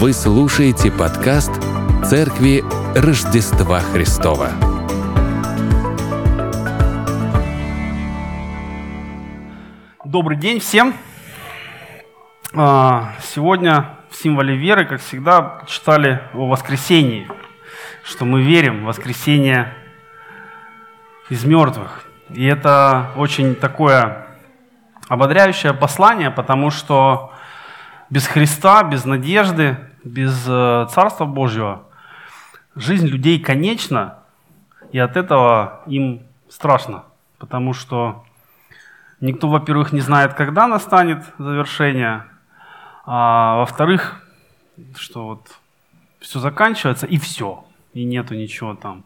Вы слушаете подкаст Церкви Рождества Христова. Добрый день всем. А, сегодня в символе веры, как всегда, читали о воскресении, что мы верим в воскресение из мертвых. И это очень такое ободряющее послание, потому что без Христа, без надежды, без э, Царства Божьего жизнь людей конечна, и от этого им страшно, потому что никто, во-первых, не знает, когда настанет завершение, а во-вторых, что вот все заканчивается и все, и нету ничего там.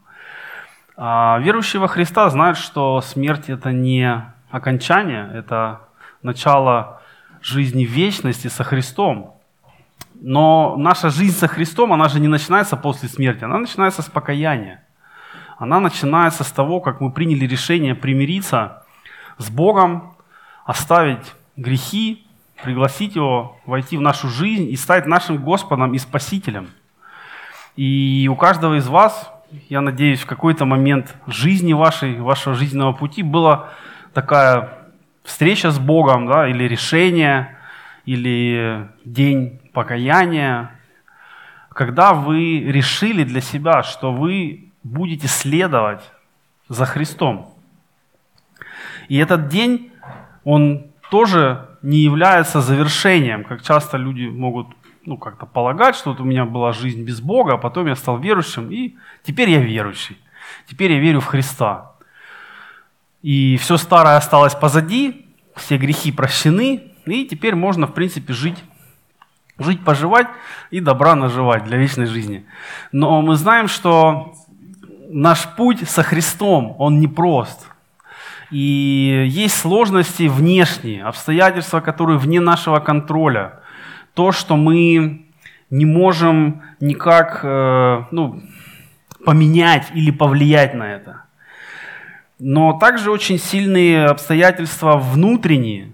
А верующие во Христа знают, что смерть это не окончание, это начало жизни вечности со Христом. Но наша жизнь со Христом, она же не начинается после смерти, она начинается с покаяния. Она начинается с того, как мы приняли решение примириться с Богом, оставить грехи, пригласить Его войти в нашу жизнь и стать нашим Господом и Спасителем. И у каждого из вас, я надеюсь, в какой-то момент жизни вашей, вашего жизненного пути была такая встреча с Богом, да, или решение, или день покаяния, когда вы решили для себя, что вы будете следовать за Христом. И этот день, он тоже не является завершением, как часто люди могут ну, как-то полагать, что вот у меня была жизнь без Бога, а потом я стал верующим, и теперь я верующий. Теперь я верю в Христа и все старое осталось позади, все грехи прощены, и теперь можно, в принципе, жить, жить, поживать и добра наживать для вечной жизни. Но мы знаем, что наш путь со Христом, он непрост. И есть сложности внешние, обстоятельства, которые вне нашего контроля. То, что мы не можем никак э, ну, поменять или повлиять на это но также очень сильные обстоятельства внутренние.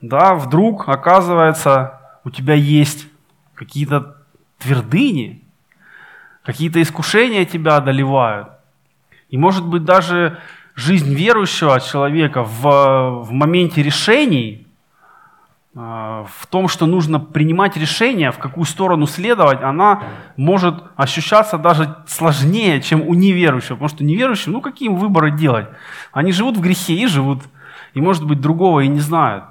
Да, вдруг оказывается, у тебя есть какие-то твердыни, какие-то искушения тебя одолевают. И может быть даже жизнь верующего человека в, в моменте решений а, в том, что нужно принимать решение, в какую сторону следовать, она может ощущаться даже сложнее, чем у неверующего. Потому что неверующим, ну какие им выборы делать? Они живут в грехе и живут. И может быть другого и не знают.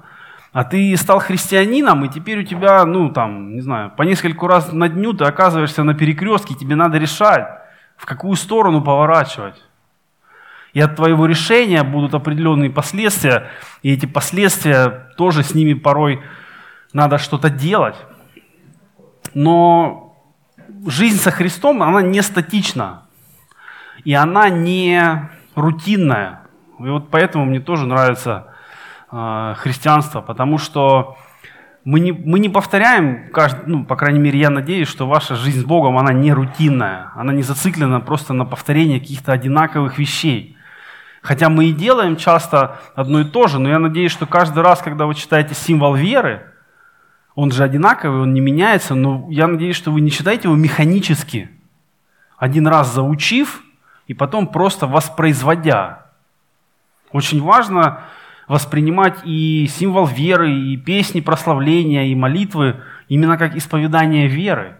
А ты стал христианином, и теперь у тебя, ну там, не знаю, по нескольку раз на дню ты оказываешься на перекрестке, тебе надо решать, в какую сторону поворачивать. И от твоего решения будут определенные последствия, и эти последствия тоже с ними порой надо что-то делать. Но жизнь со Христом, она не статична, и она не рутинная. И вот поэтому мне тоже нравится э, христианство, потому что мы не, мы не повторяем, каждый, ну, по крайней мере, я надеюсь, что ваша жизнь с Богом, она не рутинная, она не зациклена просто на повторении каких-то одинаковых вещей. Хотя мы и делаем часто одно и то же, но я надеюсь, что каждый раз, когда вы читаете символ веры, он же одинаковый, он не меняется, но я надеюсь, что вы не читаете его механически, один раз заучив и потом просто воспроизводя. Очень важно воспринимать и символ веры, и песни прославления, и молитвы именно как исповедание веры.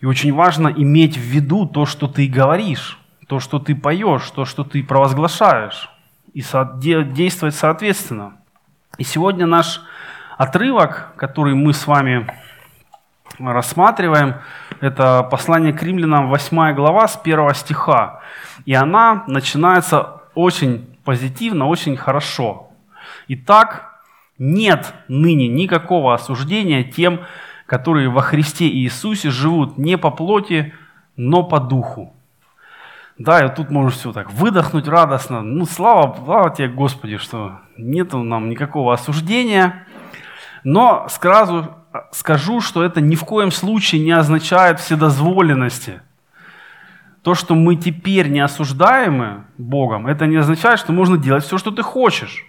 И очень важно иметь в виду то, что ты говоришь то, что ты поешь, то, что ты провозглашаешь, и действовать соответственно. И сегодня наш отрывок, который мы с вами рассматриваем, это послание к римлянам, 8 глава, с 1 стиха. И она начинается очень позитивно, очень хорошо. Итак, нет ныне никакого осуждения тем, которые во Христе Иисусе живут не по плоти, но по духу. Да, и тут можешь все так выдохнуть радостно. Ну, слава, слава тебе, Господи, что нет нам никакого осуждения. Но сразу скажу, что это ни в коем случае не означает вседозволенности. То, что мы теперь не осуждаемы Богом, это не означает, что можно делать все, что ты хочешь.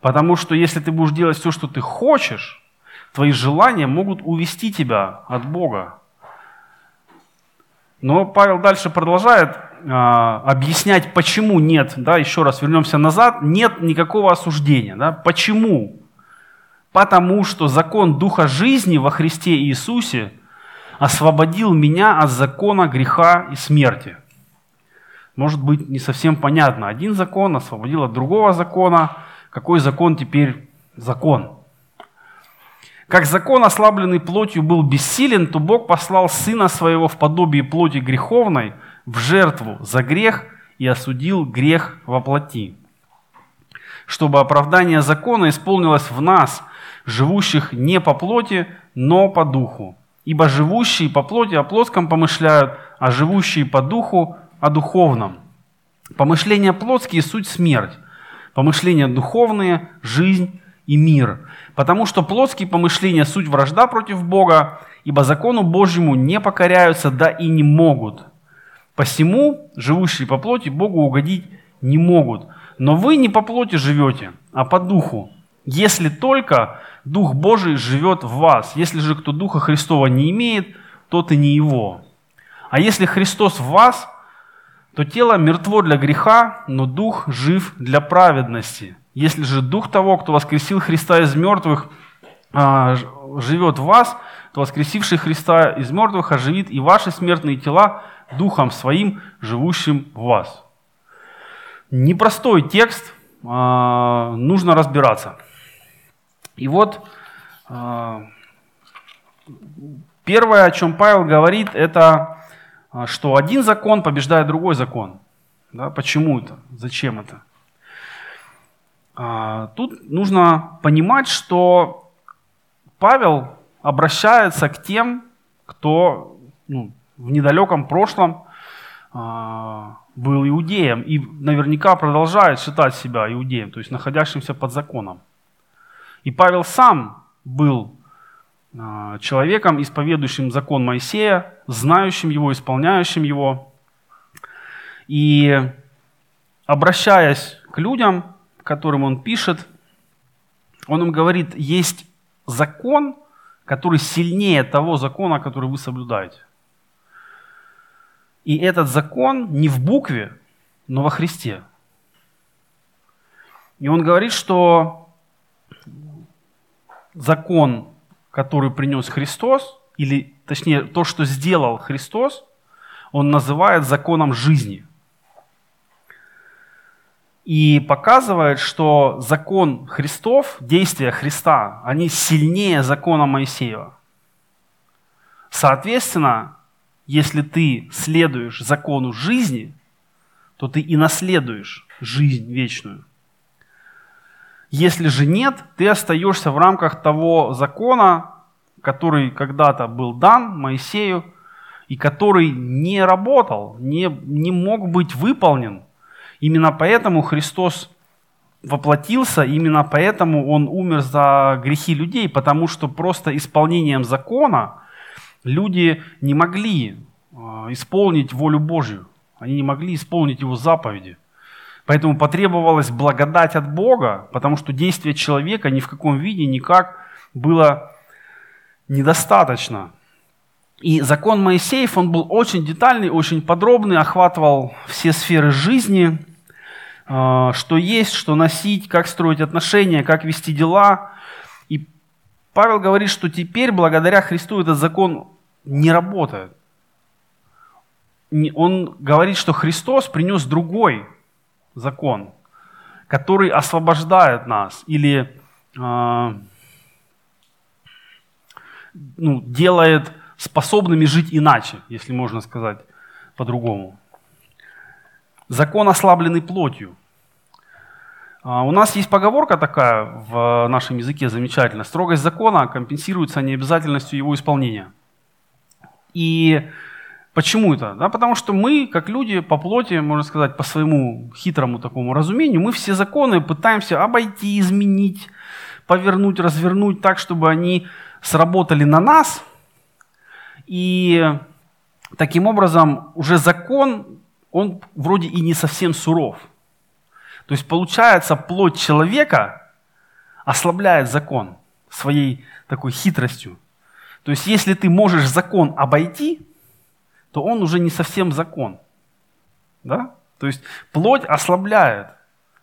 Потому что если ты будешь делать все, что ты хочешь, твои желания могут увести тебя от Бога. Но Павел дальше продолжает а, объяснять, почему нет, да, еще раз вернемся назад, нет никакого осуждения. Да, почему? Потому что закон Духа жизни во Христе Иисусе освободил меня от закона греха и смерти. Может быть, не совсем понятно. Один закон освободил от другого закона. Какой закон теперь закон? Как закон, ослабленный плотью, был бессилен, то Бог послал Сына Своего в подобие плоти греховной в жертву за грех и осудил грех во плоти, чтобы оправдание закона исполнилось в нас, живущих не по плоти, но по духу. Ибо живущие по плоти о плотском помышляют, а живущие по духу о духовном. Помышления плотские – суть смерть, помышления духовные – жизнь и мир. Потому что плотские помышления – суть вражда против Бога, ибо закону Божьему не покоряются, да и не могут. Посему живущие по плоти Богу угодить не могут. Но вы не по плоти живете, а по духу, если только Дух Божий живет в вас. Если же кто Духа Христова не имеет, тот и не его. А если Христос в вас, то тело мертво для греха, но Дух жив для праведности. Если же Дух того, кто воскресил Христа из мертвых, а, живет в вас, то воскресивший Христа из мертвых оживит и ваши смертные тела Духом Своим, живущим в вас. Непростой текст, а, нужно разбираться. И вот а, первое, о чем Павел говорит, это что один закон побеждает другой закон. Да, почему это? Зачем это? А, тут нужно понимать, что Павел обращается к тем, кто ну, в недалеком прошлом а, был иудеем и наверняка продолжает считать себя иудеем, то есть находящимся под законом. И Павел сам был а, человеком, исповедующим закон Моисея, знающим его, исполняющим его. И обращаясь к людям, которым он пишет, он им говорит, есть закон, который сильнее того закона, который вы соблюдаете. И этот закон не в букве, но во Христе. И он говорит, что закон, который принес Христос, или точнее то, что сделал Христос, он называет законом жизни. И показывает, что закон Христов, действия Христа, они сильнее закона Моисеева. Соответственно, если ты следуешь закону жизни, то ты и наследуешь жизнь вечную. Если же нет, ты остаешься в рамках того закона, который когда-то был дан Моисею, и который не работал, не, не мог быть выполнен. Именно поэтому Христос воплотился, именно поэтому Он умер за грехи людей, потому что просто исполнением закона – люди не могли а, исполнить волю Божью. Они не могли исполнить его заповеди. Поэтому потребовалась благодать от Бога, потому что действие человека ни в каком виде никак было недостаточно. И закон Моисеев, он был очень детальный, очень подробный, охватывал все сферы жизни, а, что есть, что носить, как строить отношения, как вести дела. Павел говорит, что теперь благодаря Христу этот закон не работает. Он говорит, что Христос принес другой закон, который освобождает нас или э, ну, делает способными жить иначе, если можно сказать по-другому. Закон, ослабленный плотью. А, у нас есть поговорка такая в нашем языке замечательная. Строгость закона компенсируется необязательностью его исполнения. И почему это? Да, потому что мы, как люди по плоти, можно сказать, по своему хитрому такому разумению, мы все законы пытаемся обойти, изменить, повернуть, развернуть так, чтобы они сработали на нас. И таким образом уже закон, он вроде и не совсем суров. То есть получается, плоть человека ослабляет закон. своей такой хитростью. То есть если ты можешь закон обойти, то он уже не совсем закон. Да? То есть плоть ослабляет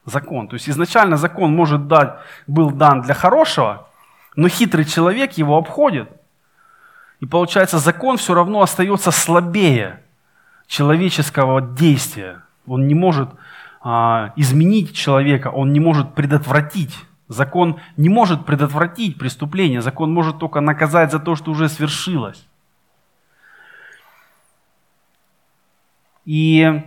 закон. То есть изначально закон может дать, был дан для хорошего, но хитрый человек его обходит. И получается, закон все равно остается слабее человеческого действия. Он не может а, изменить человека, он не может предотвратить. Закон не может предотвратить преступление, закон может только наказать за то, что уже свершилось. И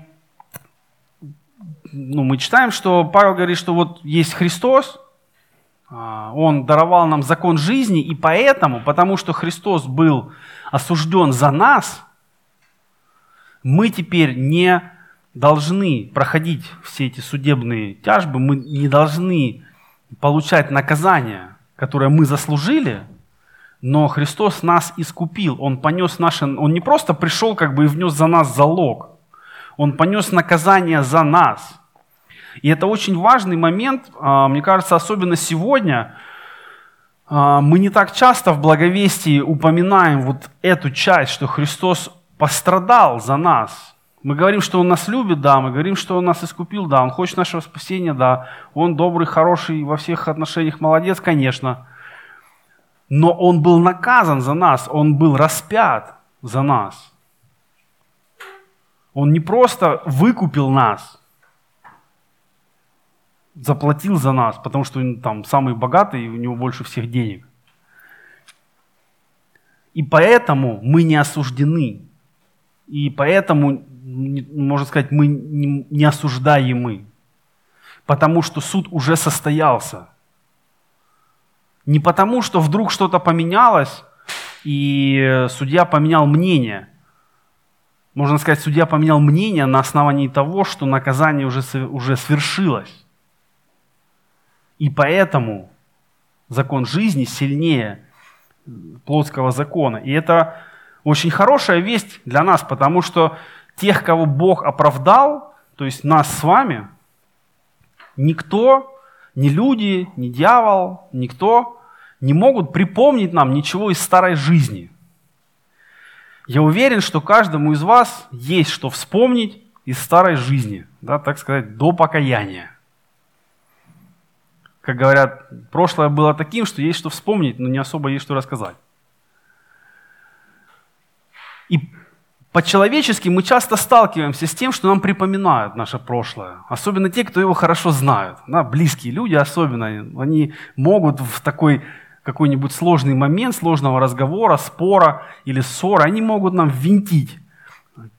ну, мы читаем, что Павел говорит, что вот есть Христос, а, Он даровал нам закон жизни, и поэтому, потому что Христос был осужден за нас, мы теперь не должны проходить все эти судебные тяжбы, мы не должны получать наказание, которое мы заслужили, но Христос нас искупил, Он понес наши, Он не просто пришел как бы и внес за нас залог, Он понес наказание за нас. И это очень важный момент, а, мне кажется, особенно сегодня, а, мы не так часто в благовестии упоминаем вот эту часть, что Христос пострадал за нас. Мы говорим, что Он нас любит, да, мы говорим, что Он нас искупил, да, Он хочет нашего спасения, да, Он добрый, хороший, во всех отношениях молодец, конечно. Но Он был наказан за нас, Он был распят за нас. Он не просто выкупил нас, заплатил за нас, потому что он там самый богатый, и у него больше всех денег. И поэтому мы не осуждены. И поэтому, можно сказать, мы не осуждаемы. Потому что суд уже состоялся. Не потому, что вдруг что-то поменялось, и судья поменял мнение. Можно сказать, судья поменял мнение на основании того, что наказание уже, уже свершилось. И поэтому закон жизни сильнее плотского закона. И это очень хорошая весть для нас, потому что тех, кого Бог оправдал, то есть нас с вами, никто, ни люди, ни дьявол, никто не могут припомнить нам ничего из старой жизни. Я уверен, что каждому из вас есть что вспомнить из старой жизни, да, так сказать, до покаяния как говорят, прошлое было таким, что есть что вспомнить, но не особо есть что рассказать. И по-человечески мы часто сталкиваемся с тем, что нам припоминают наше прошлое. Особенно те, кто его хорошо знают. Да, близкие люди особенно. Они могут в такой какой-нибудь сложный момент, сложного разговора, спора или ссоры, они могут нам винтить,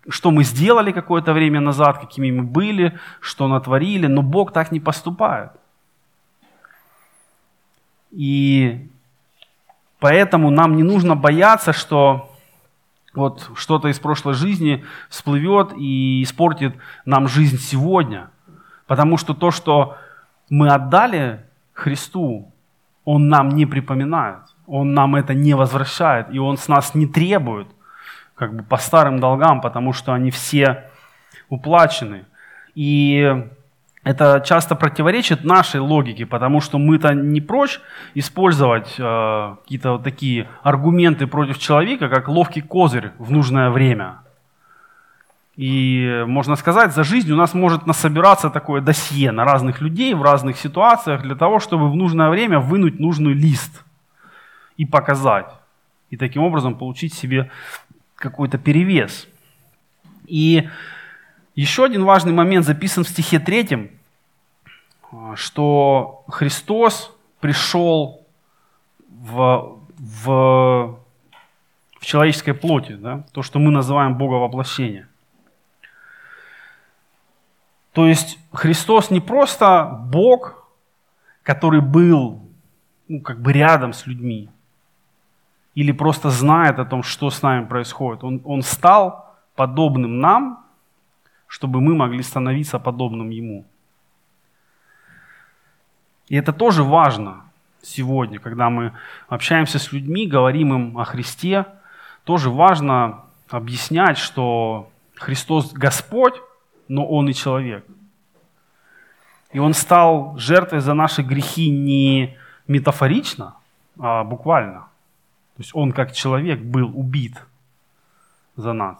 что мы сделали какое-то время назад, какими мы были, что натворили, но Бог так не поступает. И поэтому нам не нужно бояться, что вот что-то из прошлой жизни всплывет и испортит нам жизнь сегодня. Потому что то, что мы отдали Христу, Он нам не припоминает, Он нам это не возвращает, и Он с нас не требует, как бы по старым долгам, потому что они все уплачены. И это часто противоречит нашей логике, потому что мы-то не прочь использовать э, какие-то вот такие аргументы против человека, как ловкий козырь в нужное время. И можно сказать, за жизнь у нас может насобираться такое досье на разных людей в разных ситуациях для того, чтобы в нужное время вынуть нужный лист и показать. И таким образом получить себе какой-то перевес. И еще один важный момент записан в стихе 3, что Христос пришел в, в, в человеческой плоти, да? то, что мы называем Боговоплощение. То есть Христос не просто Бог, который был ну, как бы рядом с людьми, или просто знает о том, что с нами происходит. Он, он стал подобным нам, чтобы мы могли становиться подобным Ему. И это тоже важно сегодня, когда мы общаемся с людьми, говорим им о Христе. Тоже важно объяснять, что Христос Господь, но Он и человек. И Он стал жертвой за наши грехи не метафорично, а буквально. То есть Он как человек был убит за нас.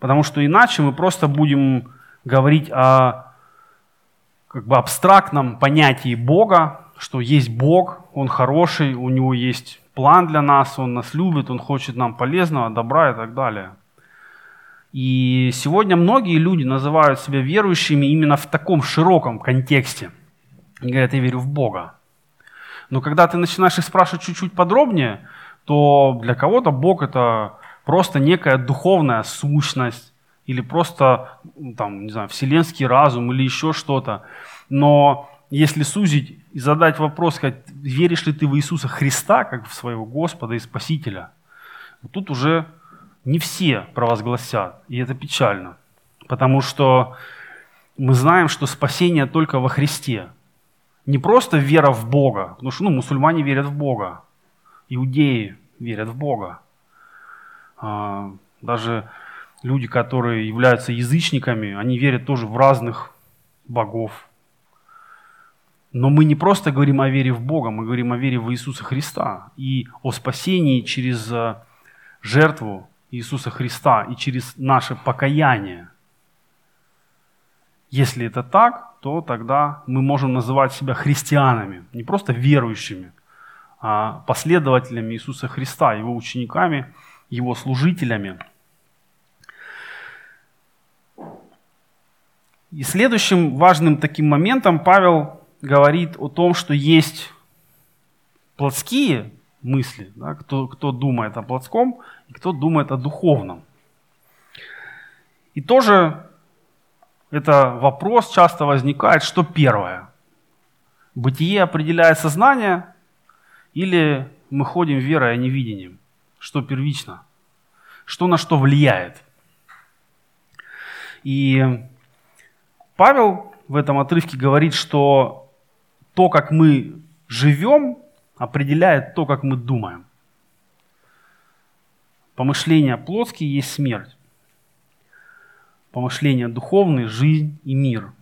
Потому что иначе мы просто будем говорить о как бы абстрактном понятии Бога, что есть Бог, Он хороший, у Него есть план для нас, Он нас любит, Он хочет нам полезного, добра и так далее. И сегодня многие люди называют себя верующими именно в таком широком контексте. И говорят, я верю в Бога. Но когда ты начинаешь их спрашивать чуть-чуть подробнее, то для кого-то Бог это просто некая духовная сущность, или просто, там, не знаю, вселенский разум, или еще что-то. Но если сузить и задать вопрос, сказать, веришь ли ты в Иисуса Христа, как в своего Господа и Спасителя, вот тут уже не все провозгласят, и это печально. Потому что мы знаем, что спасение только во Христе. Не просто вера в Бога, потому что ну, мусульмане верят в Бога, иудеи верят в Бога. А, даже люди, которые являются язычниками, они верят тоже в разных богов. Но мы не просто говорим о вере в Бога, мы говорим о вере в Иисуса Христа и о спасении через э, жертву Иисуса Христа и через наше покаяние. Если это так, то тогда мы можем называть себя христианами, не просто верующими, а последователями Иисуса Христа, Его учениками, Его служителями – И следующим важным таким моментом Павел говорит о том, что есть плотские мысли, да, кто, кто думает о плотском кто думает о духовном. И тоже это вопрос часто возникает, что первое? Бытие определяет сознание или мы ходим верой, а не видением? Что первично? Что на что влияет? И Павел в этом отрывке говорит, что то, как мы живем, определяет то, как мы думаем. Помышления плотские есть смерть. Помышления духовные – жизнь и мир.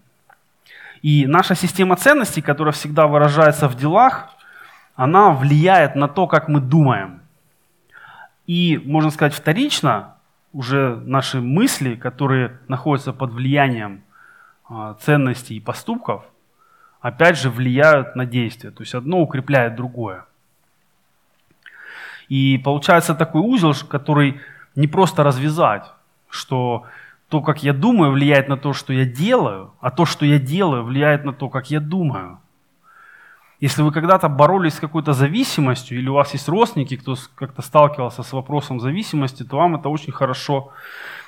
И наша система ценностей, которая всегда выражается в делах, она влияет на то, как мы думаем. И, можно сказать, вторично уже наши мысли, которые находятся под влиянием а, ценностей и поступков, опять же, влияют на действие. То есть одно укрепляет другое. И получается такой узел, который не просто развязать, что то, как я думаю, влияет на то, что я делаю, а то, что я делаю, влияет на то, как я думаю. Если вы когда-то боролись с какой-то зависимостью, или у вас есть родственники, кто как-то сталкивался с вопросом зависимости, то вам это очень хорошо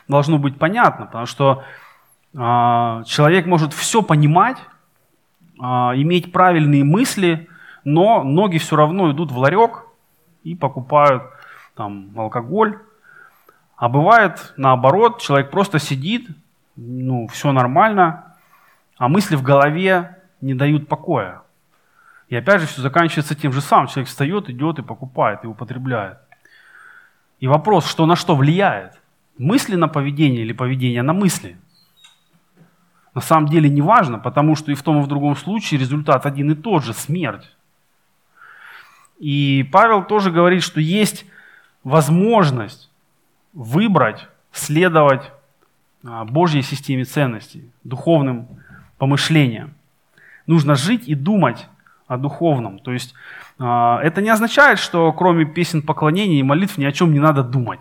должно быть понятно, потому что а, человек может все понимать, а, иметь правильные мысли, но ноги все равно идут в ларек и покупают там алкоголь. А бывает наоборот, человек просто сидит, ну, все нормально, а мысли в голове не дают покоя. И опять же все заканчивается тем же самым. Человек встает, идет и покупает, и употребляет. И вопрос, что на что влияет? Мысли на поведение или поведение на мысли? на самом деле не важно, потому что и в том, и в другом случае результат один и тот же – смерть. И Павел тоже говорит, что есть возможность выбрать, следовать а, Божьей системе ценностей, духовным помышлениям. Нужно жить и думать о духовном. То есть а, это не означает, что кроме песен поклонения и молитв ни о чем не надо думать.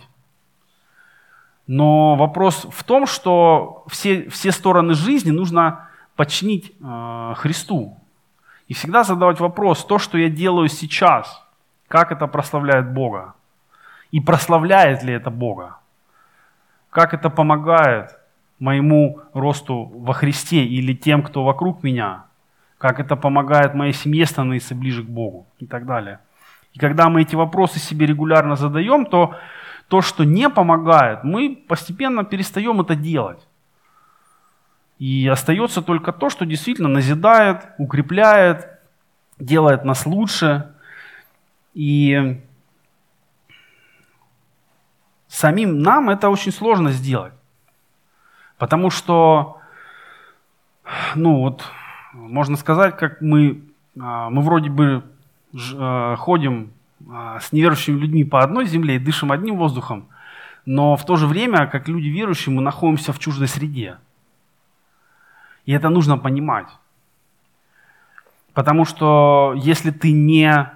Но вопрос в том, что все, все стороны жизни нужно подчинить э, Христу. И всегда задавать вопрос, то, что я делаю сейчас, как это прославляет Бога? И прославляет ли это Бога? Как это помогает моему росту во Христе или тем, кто вокруг меня? Как это помогает моей семье становиться ближе к Богу? И так далее. И когда мы эти вопросы себе регулярно задаем, то то, что не помогает, мы постепенно перестаем это делать. И остается только то, что действительно назидает, укрепляет, делает нас лучше. И самим нам это очень сложно сделать. Потому что, ну вот, можно сказать, как мы а, мы вроде бы а, ходим а, с неверующими людьми по одной земле и дышим одним воздухом, но в то же время, как люди верующие, мы находимся в чуждой среде. И это нужно понимать. Потому что если ты не,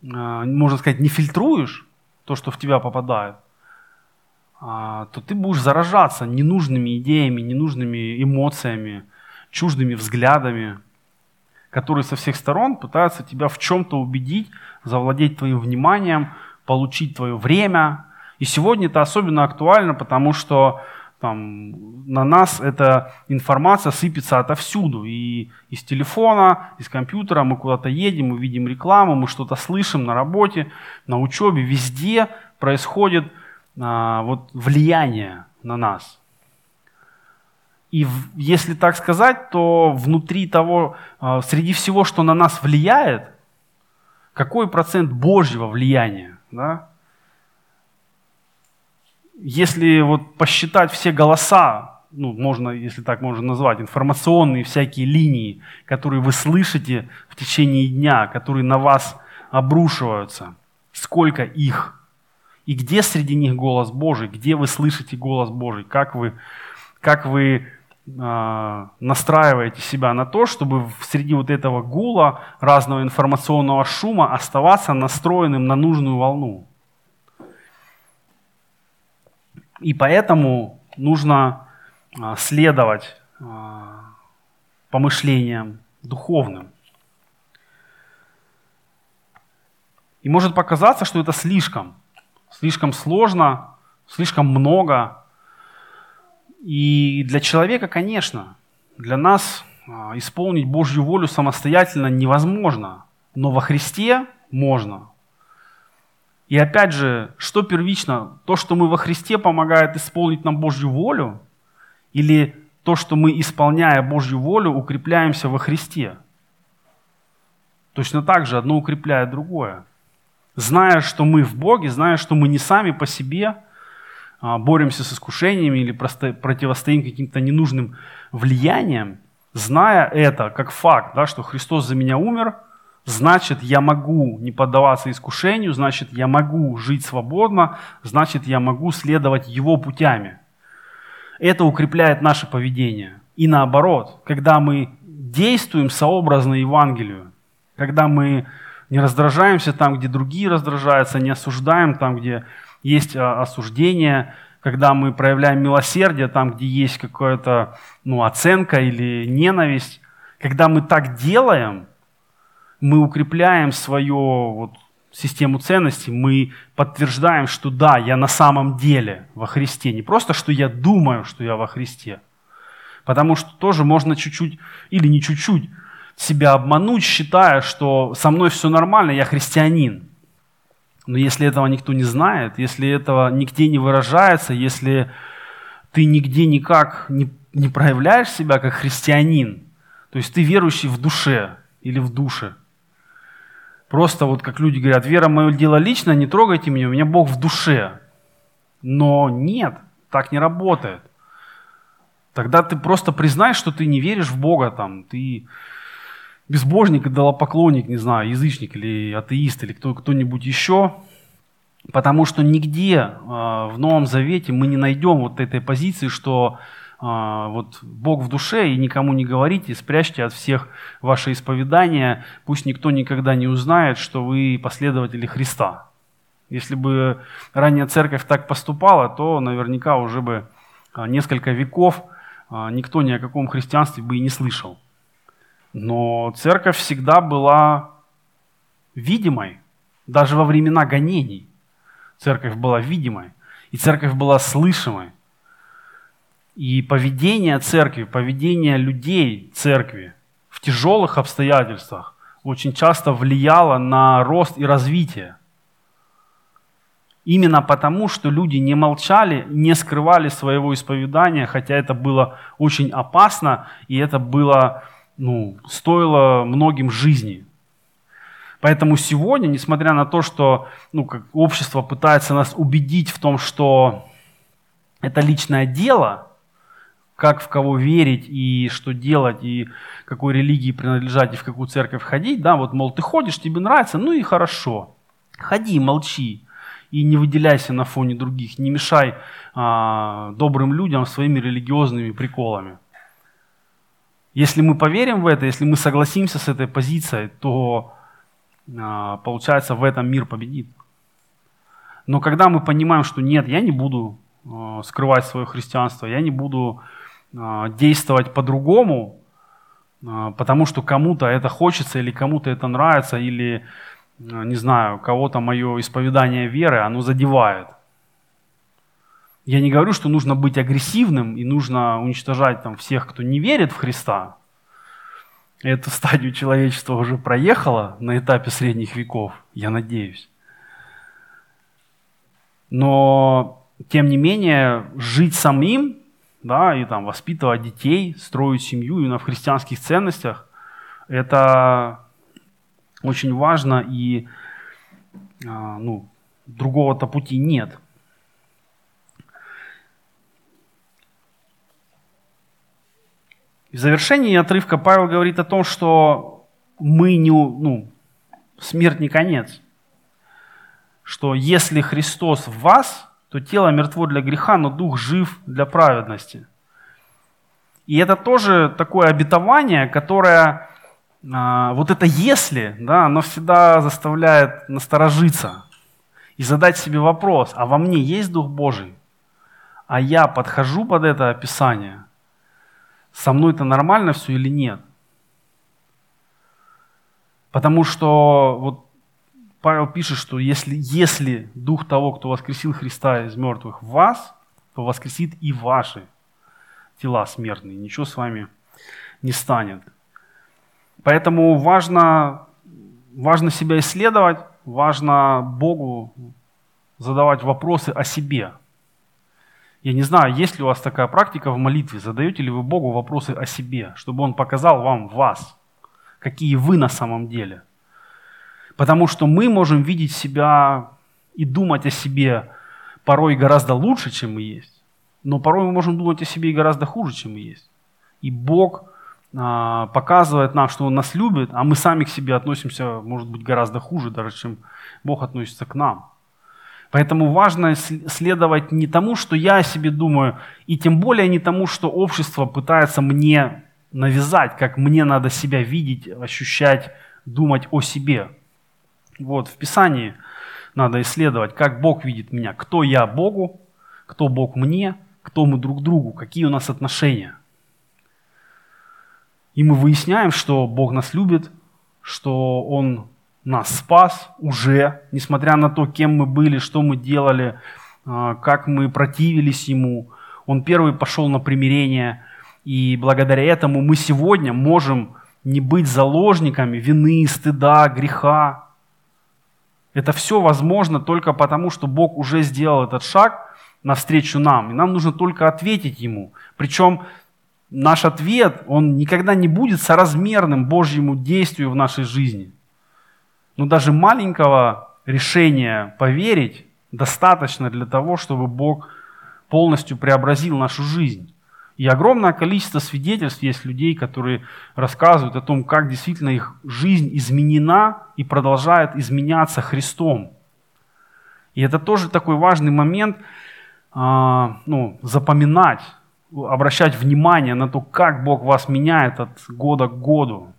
можно сказать, не фильтруешь то, что в тебя попадает, то ты будешь заражаться ненужными идеями, ненужными эмоциями, чуждыми взглядами, которые со всех сторон пытаются тебя в чем-то убедить, завладеть твоим вниманием, получить твое время. И сегодня это особенно актуально, потому что там, на нас эта информация сыпется отовсюду. И из телефона, из компьютера мы куда-то едем, мы видим рекламу, мы что-то слышим на работе, на учебе, везде происходит а, вот, влияние на нас. И если так сказать, то внутри того, а, среди всего, что на нас влияет, какой процент Божьего влияния? Да? Если вот посчитать все голоса, ну, можно, если так можно назвать, информационные всякие линии, которые вы слышите в течение дня, которые на вас обрушиваются, сколько их, и где среди них голос Божий, где вы слышите голос Божий, как вы, как вы а, настраиваете себя на то, чтобы среди вот этого гула, разного информационного шума оставаться настроенным на нужную волну. И поэтому нужно а, следовать а, помышлениям духовным. И может показаться, что это слишком, слишком сложно, слишком много, и для человека, конечно, для нас а, исполнить Божью волю самостоятельно невозможно, но во Христе можно. И опять же, что первично? То, что мы во Христе помогает исполнить нам Божью волю, или то, что мы, исполняя Божью волю, укрепляемся во Христе? Точно так же одно укрепляет другое. Зная, что мы в Боге, зная, что мы не сами по себе – а, боремся с искушениями или просто противостоим каким-то ненужным влияниям, зная это как факт, да, что Христос за меня умер, значит, я могу не поддаваться искушению, значит, я могу жить свободно, значит, я могу следовать Его путями. Это укрепляет наше поведение. И наоборот, когда мы действуем сообразно Евангелию, когда мы не раздражаемся там, где другие раздражаются, не осуждаем там, где есть а, осуждение, когда мы проявляем милосердие там, где есть какая-то ну, оценка или ненависть. Когда мы так делаем, мы укрепляем свою вот, систему ценностей, мы подтверждаем, что да, я на самом деле во Христе. Не просто, что я думаю, что я во Христе. Потому что тоже можно чуть-чуть или не чуть-чуть себя обмануть, считая, что со мной все нормально, я христианин. Но если этого никто не знает, если этого нигде не выражается, если ты нигде никак не, не проявляешь себя как христианин, то есть ты верующий в душе или в душе, просто вот как люди говорят, вера мое дело лично, не трогайте меня, у меня Бог в душе. Но нет, так не работает. Тогда ты просто признаешь, что ты не веришь в Бога, там, ты безбожник, идолопоклонник, не знаю, язычник или атеист, или кто, кто-нибудь еще, потому что нигде э, в Новом Завете мы не найдем вот этой позиции, что вот Бог в душе, и никому не говорите, спрячьте от всех ваше исповедание, пусть никто никогда не узнает, что вы последователи Христа. Если бы ранняя церковь так поступала, то наверняка уже бы несколько веков никто ни о каком христианстве бы и не слышал. Но церковь всегда была видимой, даже во времена гонений. Церковь была видимой, и церковь была слышимой. И поведение церкви, поведение людей церкви в тяжелых обстоятельствах очень часто влияло на рост и развитие. Именно потому, что люди не молчали, не скрывали своего исповедания, хотя это было очень опасно, и это было ну, стоило многим жизни. Поэтому сегодня, несмотря на то, что ну, как общество пытается нас убедить в том, что это личное дело, как в кого верить и что делать, и какой религии принадлежать, и в какую церковь ходить, да, вот, мол, ты ходишь, тебе нравится, ну и хорошо. Ходи, молчи и не выделяйся на фоне других, не мешай а, добрым людям своими религиозными приколами. Если мы поверим в это, если мы согласимся с этой позицией, то а, получается в этом мир победит. Но когда мы понимаем, что нет, я не буду а, скрывать свое христианство, я не буду действовать по-другому, а, потому что кому-то это хочется или кому-то это нравится, или, а, не знаю, кого-то мое исповедание веры, оно задевает. Я не говорю, что нужно быть агрессивным и нужно уничтожать там всех, кто не верит в Христа. Эту стадию человечества уже проехало на этапе средних веков, я надеюсь. Но, тем не менее, жить самим да, и там воспитывать детей, строить семью именно в христианских ценностях, это очень важно, и а, ну, другого-то пути нет. В завершении отрывка Павел говорит о том, что мы не, ну, смерть не конец. Что если Христос в вас, то тело мертво для греха, но дух жив для праведности. И это тоже такое обетование, которое, а, вот это если, да, оно всегда заставляет насторожиться и задать себе вопрос, а во мне есть Дух Божий? А я подхожу под это описание? Со мной это нормально все или нет? Потому что вот Павел пишет, что если, если Дух того, кто воскресил Христа из мертвых в вас, то воскресит и ваши тела смертные. Ничего с вами не станет. Поэтому важно, важно себя исследовать, важно Богу задавать вопросы о себе. Я не знаю, есть ли у вас такая практика в молитве, задаете ли вы Богу вопросы о себе, чтобы Он показал вам вас, какие вы на самом деле – Потому что мы можем видеть себя и думать о себе порой гораздо лучше, чем мы есть. Но порой мы можем думать о себе и гораздо хуже, чем мы есть. И Бог а, показывает нам, что Он нас любит, а мы сами к себе относимся, может быть, гораздо хуже, даже чем Бог относится к нам. Поэтому важно следовать не тому, что я о себе думаю, и тем более не тому, что общество пытается мне навязать, как мне надо себя видеть, ощущать, думать о себе. Вот, в Писании надо исследовать, как Бог видит меня, кто я Богу, кто Бог мне, кто мы друг другу, какие у нас отношения. И мы выясняем, что Бог нас любит, что Он нас спас уже, несмотря на то, кем мы были, что мы делали, а, как мы противились Ему. Он первый пошел на примирение, и благодаря этому мы сегодня можем не быть заложниками вины, стыда, греха, это все возможно только потому, что Бог уже сделал этот шаг навстречу нам. И нам нужно только ответить Ему. Причем наш ответ, он никогда не будет соразмерным Божьему действию в нашей жизни. Но даже маленького решения поверить достаточно для того, чтобы Бог полностью преобразил нашу жизнь. И огромное количество свидетельств есть людей, которые рассказывают о том, как действительно их жизнь изменена и продолжает изменяться Христом. И это тоже такой важный момент, а, ну, запоминать, обращать внимание на то, как Бог вас меняет от года к году.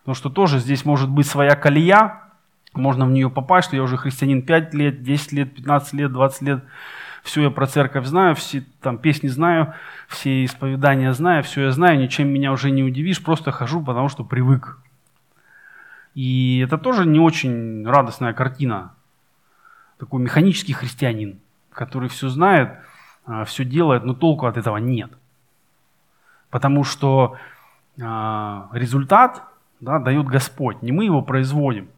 Потому что тоже здесь может быть своя колея, можно в нее попасть, что я уже христианин 5 лет, 10 лет, 15 лет, 20 лет, все я про церковь знаю, все там песни знаю, все исповедания знаю, все я знаю, ничем меня уже не удивишь, просто хожу, потому что привык. И это тоже не очень радостная картина. Такой механический христианин, который все знает, а, все делает, но толку от этого нет. Потому что а, результат да, дает Господь, не мы его производим,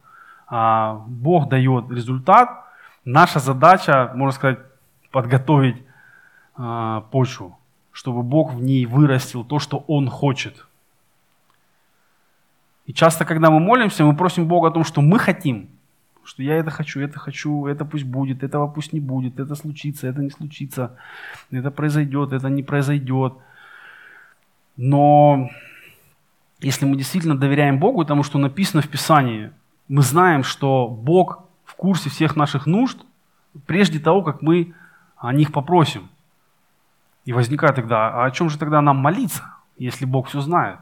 а Бог дает результат. Наша задача, можно сказать, подготовить э, почву, чтобы Бог в ней вырастил то, что Он хочет. И часто, когда мы молимся, мы просим Бога о том, что мы хотим, что я это хочу, это хочу, это пусть будет, этого пусть не будет, это случится, это не случится, это произойдет, это не произойдет. Но если мы действительно доверяем Богу, тому, что написано в Писании, мы знаем, что Бог в курсе всех наших нужд, прежде того, как мы о них попросим. И возникает тогда, а о чем же тогда нам молиться, если Бог все знает?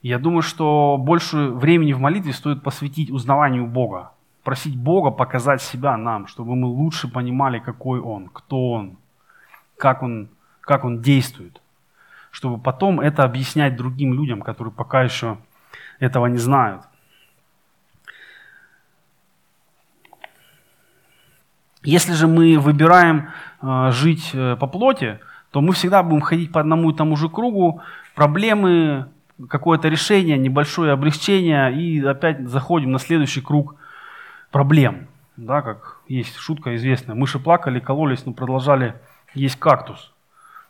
Я думаю, что больше времени в молитве стоит посвятить узнаванию Бога, просить Бога показать себя нам, чтобы мы лучше понимали, какой Он, кто Он, как Он, как он действует, чтобы потом это объяснять другим людям, которые пока еще этого не знают. Если же мы выбираем э, жить э, по плоти, то мы всегда будем ходить по одному и тому же кругу, проблемы, какое-то решение, небольшое облегчение, и опять заходим на следующий круг проблем. Да, как есть шутка известная. Мыши плакали, кололись, но продолжали есть кактус.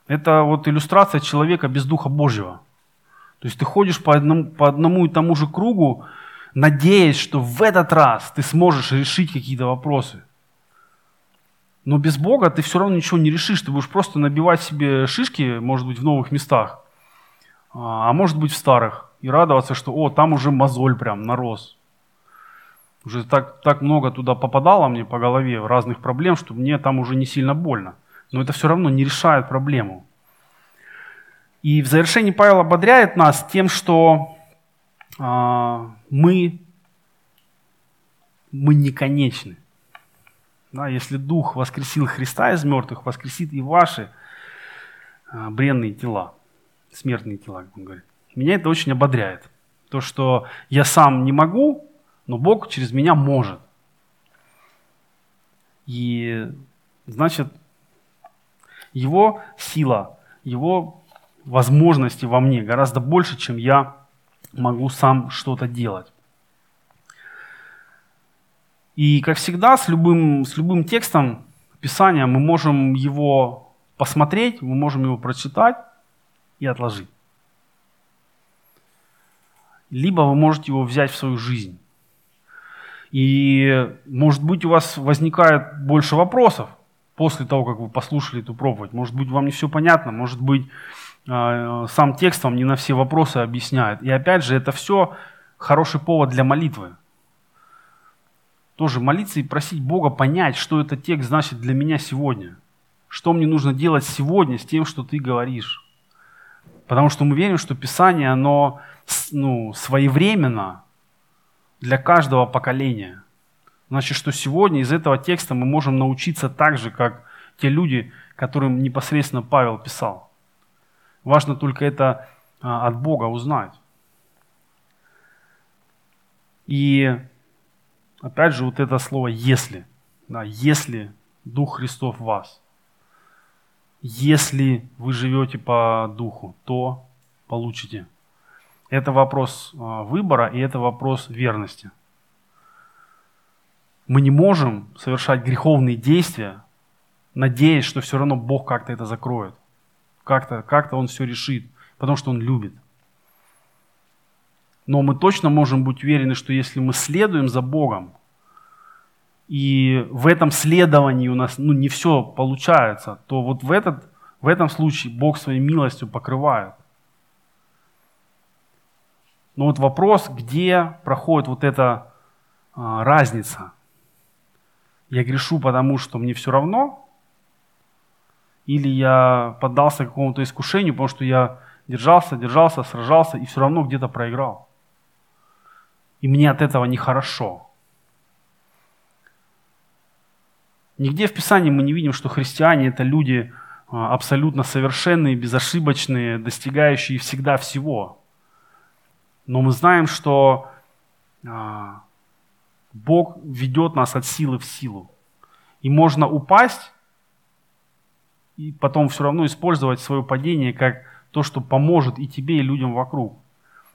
Это вот иллюстрация человека без Духа Божьего. То есть ты ходишь по одному, по одному и тому же кругу, надеясь, что в этот раз ты сможешь решить какие-то вопросы. Но без Бога ты все равно ничего не решишь. Ты будешь просто набивать себе шишки, может быть, в новых местах, а, а может быть, в старых. И радоваться, что, о, там уже мозоль прям нарос. Уже так, так много туда попадало мне по голове разных проблем, что мне там уже не сильно больно. Но это все равно не решает проблему. И в завершении Павел ободряет нас тем, что э, мы, мы не конечны. Да, если Дух воскресил Христа из мертвых, воскресит и ваши э, бренные тела, смертные тела, как он говорит. Меня это очень ободряет. То, что я сам не могу, но Бог через меня может. И значит, его сила, его возможности во мне гораздо больше, чем я могу сам что-то делать. И, как всегда, с любым, с любым текстом Писания мы можем его посмотреть, мы можем его прочитать и отложить. Либо вы можете его взять в свою жизнь. И, может быть, у вас возникает больше вопросов после того, как вы послушали эту проповедь. Может быть, вам не все понятно, может быть, а, сам текст вам не на все вопросы объясняет. И опять же, это все хороший повод для молитвы. Тоже молиться и просить Бога понять, что этот текст значит для меня сегодня. Что мне нужно делать сегодня с тем, что ты говоришь. Потому что мы верим, что Писание, оно ну, своевременно, для каждого поколения. Значит, что сегодня из этого текста мы можем научиться так же, как те люди, которым непосредственно Павел писал. Важно только это а, от Бога узнать. И опять же вот это слово «если». Да, «Если Дух Христов в вас». Если вы живете по Духу, то получите. Это вопрос а, выбора и это вопрос верности. Мы не можем совершать греховные действия, надеясь, что все равно Бог как-то это закроет. Как-то как Он все решит, потому что Он любит. Но мы точно можем быть уверены, что если мы следуем за Богом, и в этом следовании у нас ну, не все получается, то вот в, этот, в этом случае Бог своей милостью покрывает. Но вот вопрос, где проходит вот эта а, разница. Я грешу, потому что мне все равно, или я поддался какому-то искушению, потому что я держался, держался, сражался и все равно где-то проиграл. И мне от этого нехорошо. Нигде в Писании мы не видим, что христиане это люди а, абсолютно совершенные, безошибочные, достигающие всегда всего. Но мы знаем, что а, Бог ведет нас от силы в силу. И можно упасть, и потом все равно использовать свое падение как то, что поможет и тебе, и людям вокруг.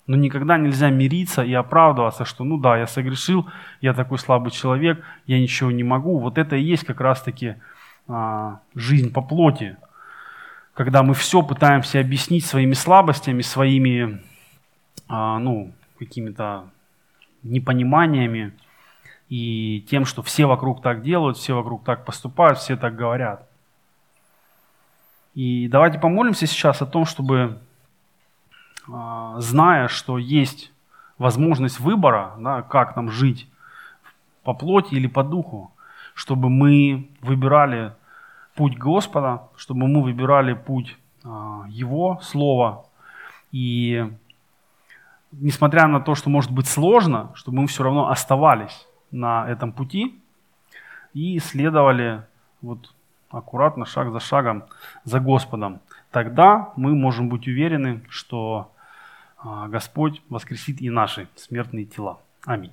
Но никогда нельзя мириться и оправдываться, что ну да, я согрешил, я такой слабый человек, я ничего не могу. Вот это и есть как раз-таки а, жизнь по плоти. Когда мы все пытаемся объяснить своими слабостями, своими а, ну, какими-то непониманиями и тем, что все вокруг так делают, все вокруг так поступают, все так говорят. И давайте помолимся сейчас о том, чтобы, зная, что есть возможность выбора, да, как нам жить по плоти или по духу, чтобы мы выбирали путь Господа, чтобы мы выбирали путь а, Его Слова. И несмотря на то, что может быть сложно, чтобы мы все равно оставались на этом пути и следовали вот аккуратно, шаг за шагом за Господом. Тогда мы можем быть уверены, что а, Господь воскресит и наши смертные тела. Аминь.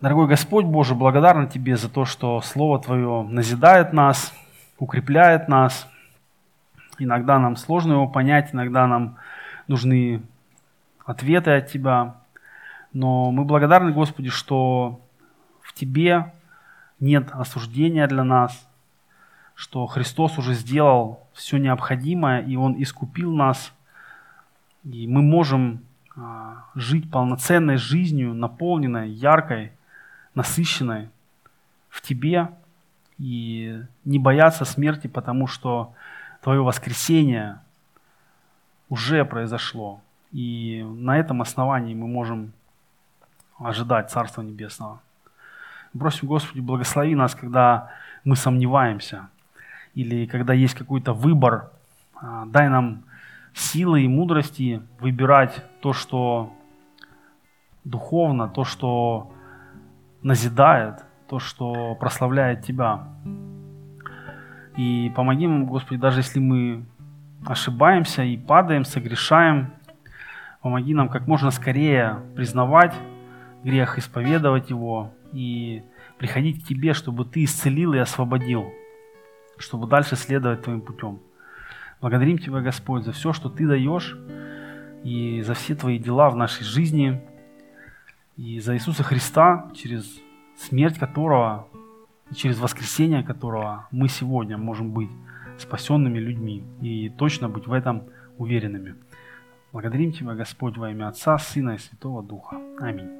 Дорогой Господь Боже, благодарна Тебе за то, что Слово Твое назидает нас, укрепляет нас. Иногда нам сложно его понять, иногда нам нужны ответы от Тебя. Но мы благодарны, Господи, что в Тебе нет осуждения для нас, что Христос уже сделал все необходимое, и Он искупил нас, и мы можем а, жить полноценной жизнью, наполненной, яркой, насыщенной в Тебе, и не бояться смерти, потому что Твое воскресение уже произошло. И на этом основании мы можем ожидать Царства Небесного. Просим, Господи, благослови нас, когда мы сомневаемся, или когда есть какой-то выбор. А, дай нам силы и мудрости выбирать то, что духовно, то, что назидает, то, что прославляет Тебя. И помоги нам, Господи, даже если мы ошибаемся и падаем, согрешаем, помоги нам как можно скорее признавать грех, исповедовать его и приходить к Тебе, чтобы Ты исцелил и освободил, чтобы дальше следовать Твоим путем. Благодарим Тебя, Господь, за все, что Ты даешь, и за все Твои дела в нашей жизни, и за Иисуса Христа, через смерть которого и через воскресение которого мы сегодня можем быть спасенными людьми и точно быть в этом уверенными. Благодарим Тебя, Господь, во имя Отца, Сына и Святого Духа. Аминь.